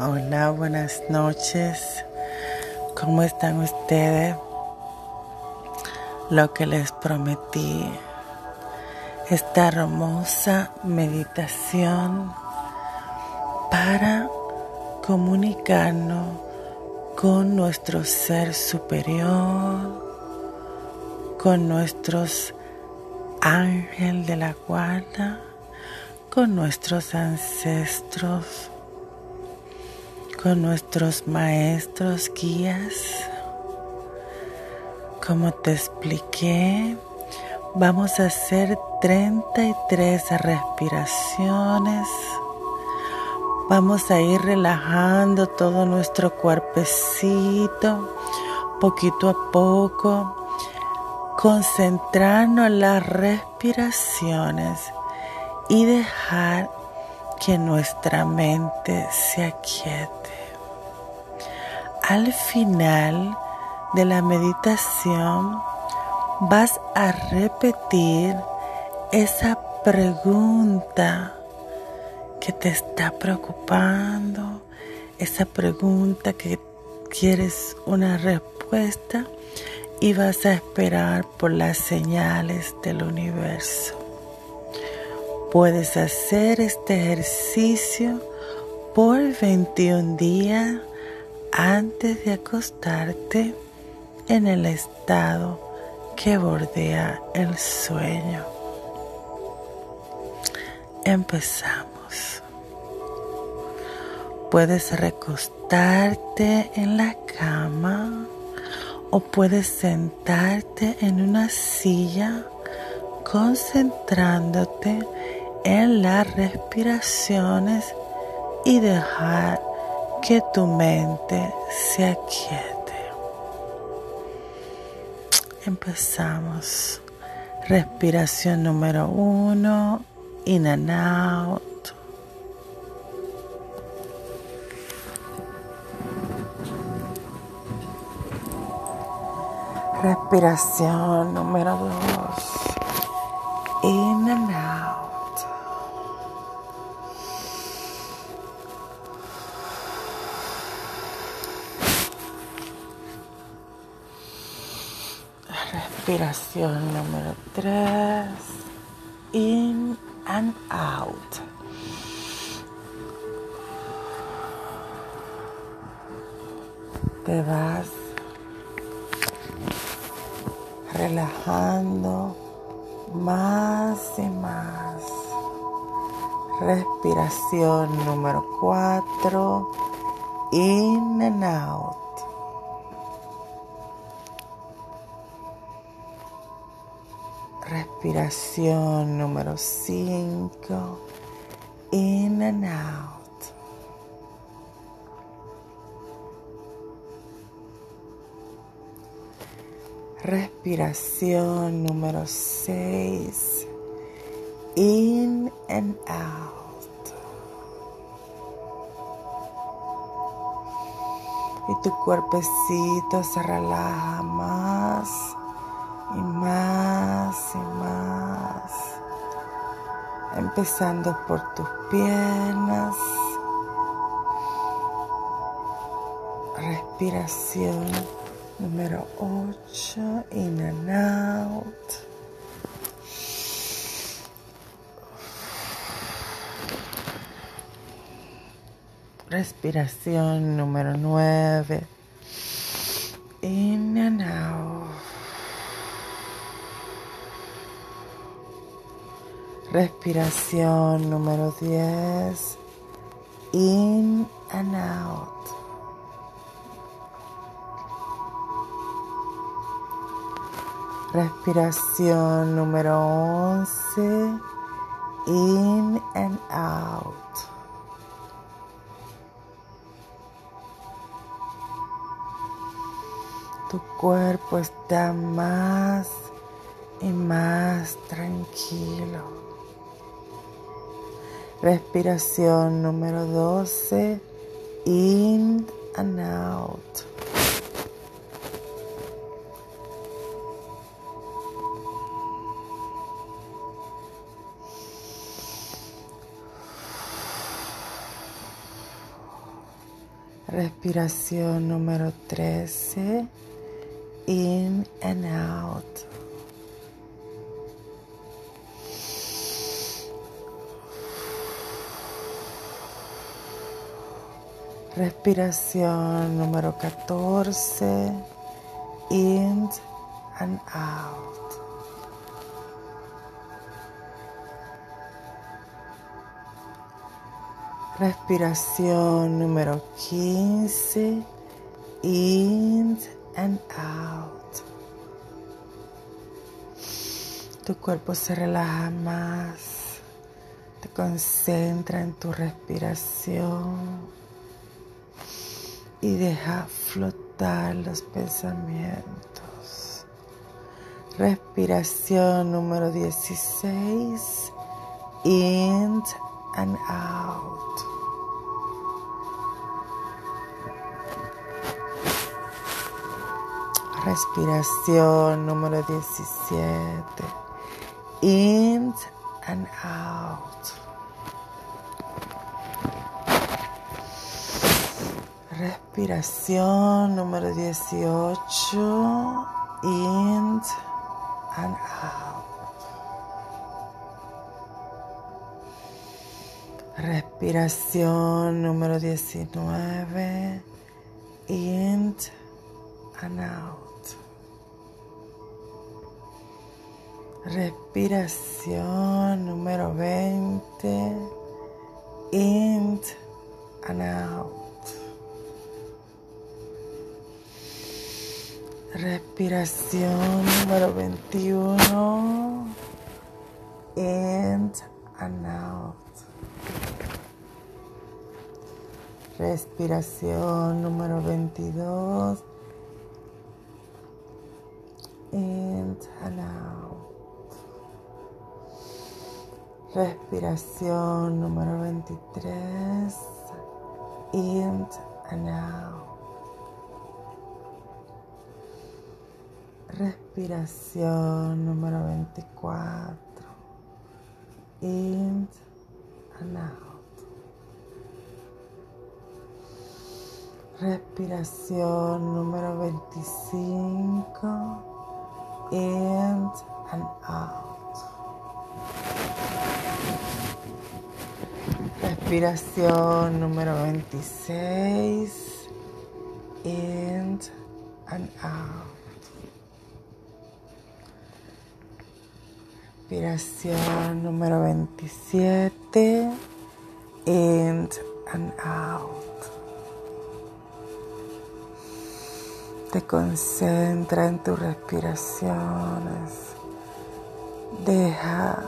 Hola, buenas noches. ¿Cómo están ustedes? Lo que les prometí, esta hermosa meditación para comunicarnos con nuestro ser superior, con nuestros ángeles de la guarda, con nuestros ancestros, con nuestros maestros guías. Como te expliqué, vamos a hacer 33 respiraciones. Vamos a ir relajando todo nuestro cuerpecito poquito a poco, concentrarnos en las respiraciones y dejar que nuestra mente se aquiete. Al final de la meditación vas a repetir esa pregunta que te está preocupando, esa pregunta que quieres una respuesta y vas a esperar por las señales del universo. Puedes hacer este ejercicio por 21 días antes de acostarte en el estado que bordea el sueño. Empezamos. Puedes recostarte en la cama o puedes sentarte en una silla concentrándote en las respiraciones y dejar que tu mente se aquiete. Empezamos. Respiración número uno. In and out. Respiración número dos. Respiración número 3. In and out. Te vas relajando más y más. Respiración número 4. In and out. Respiración número 5. In and out. Respiración número 6. In and out. Y tu cuerpecito se relaja más y más y más. Empezando por tus piernas. Respiración número 8. In and out. Respiración número 9. In and out. Respiración número 10. In and out. Respiración número 11. In and out. Tu cuerpo está más y más tranquilo. Respiración número 12. In and out. Respiración número 13. In and out. Respiración número 14. In and out. Respiración número 15. In and out. Tu cuerpo se relaja más. Te concentra en tu respiración. Y deja flotar los pensamientos. Respiración número 16. In and out. Respiración número 17. In and out. Respiración número 18. In and out. Respiración número 19. In and out. Respiración número 20. In and out. Respiración número 21. In and out. Respiración número 22. In and out. Respiración número 23. In and out. Respiración número 24. In and out. Respiración número 25. In and out. Respiración número 26. In and out. Respiración número 27. In and out. Te concentra en tus respiraciones. Deja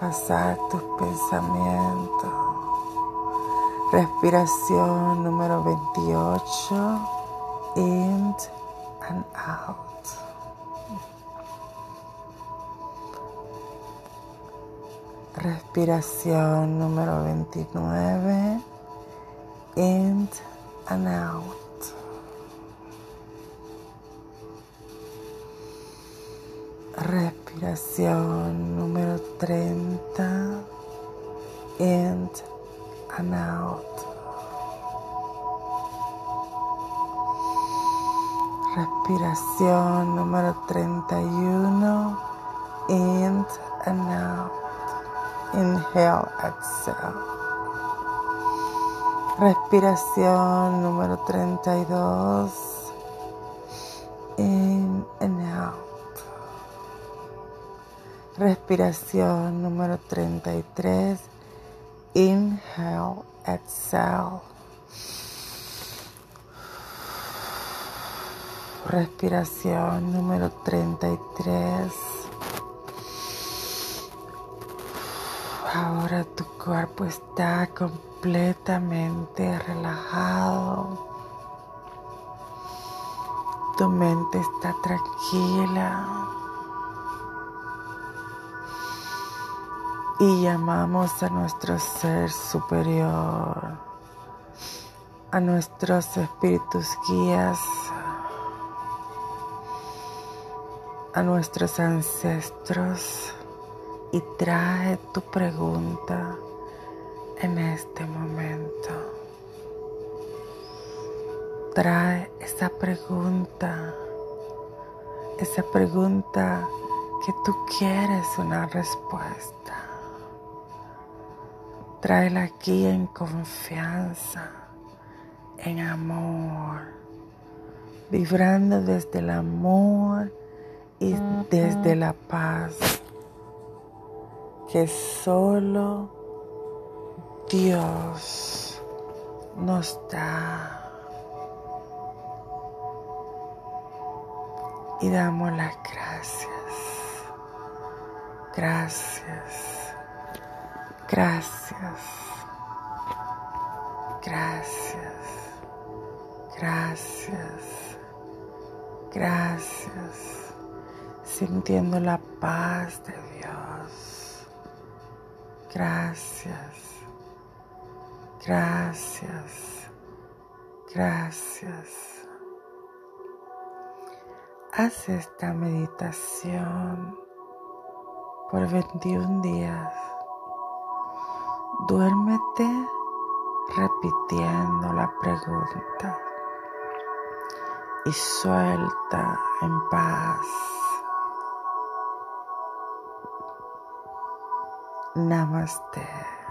pasar tus pensamientos. Respiración número 28. In and out. Respiración número 29. In and out. Respiración número 30. In and out. Respiración número 31. In and out. Inhale, exhale. Respiración número 32. In and out. Respiración número 33. Inhale, exhale. Respiración número 33. Ahora tu cuerpo está completamente relajado. Tu mente está tranquila. Y llamamos a nuestro ser superior, a nuestros espíritus guías, a nuestros ancestros y trae tu pregunta en este momento. trae esa pregunta, esa pregunta que tú quieres una respuesta. Tráela aquí en confianza, en amor, vibrando desde el amor y desde la paz que solo Dios nos da. Y damos las gracias. Gracias. Gracias. Gracias. Gracias. Gracias. Sintiendo la paz de Dios. Gracias. Gracias. Gracias. Haz esta meditación por 21 días. Duérmete repitiendo la pregunta y suelta en paz. Namaste.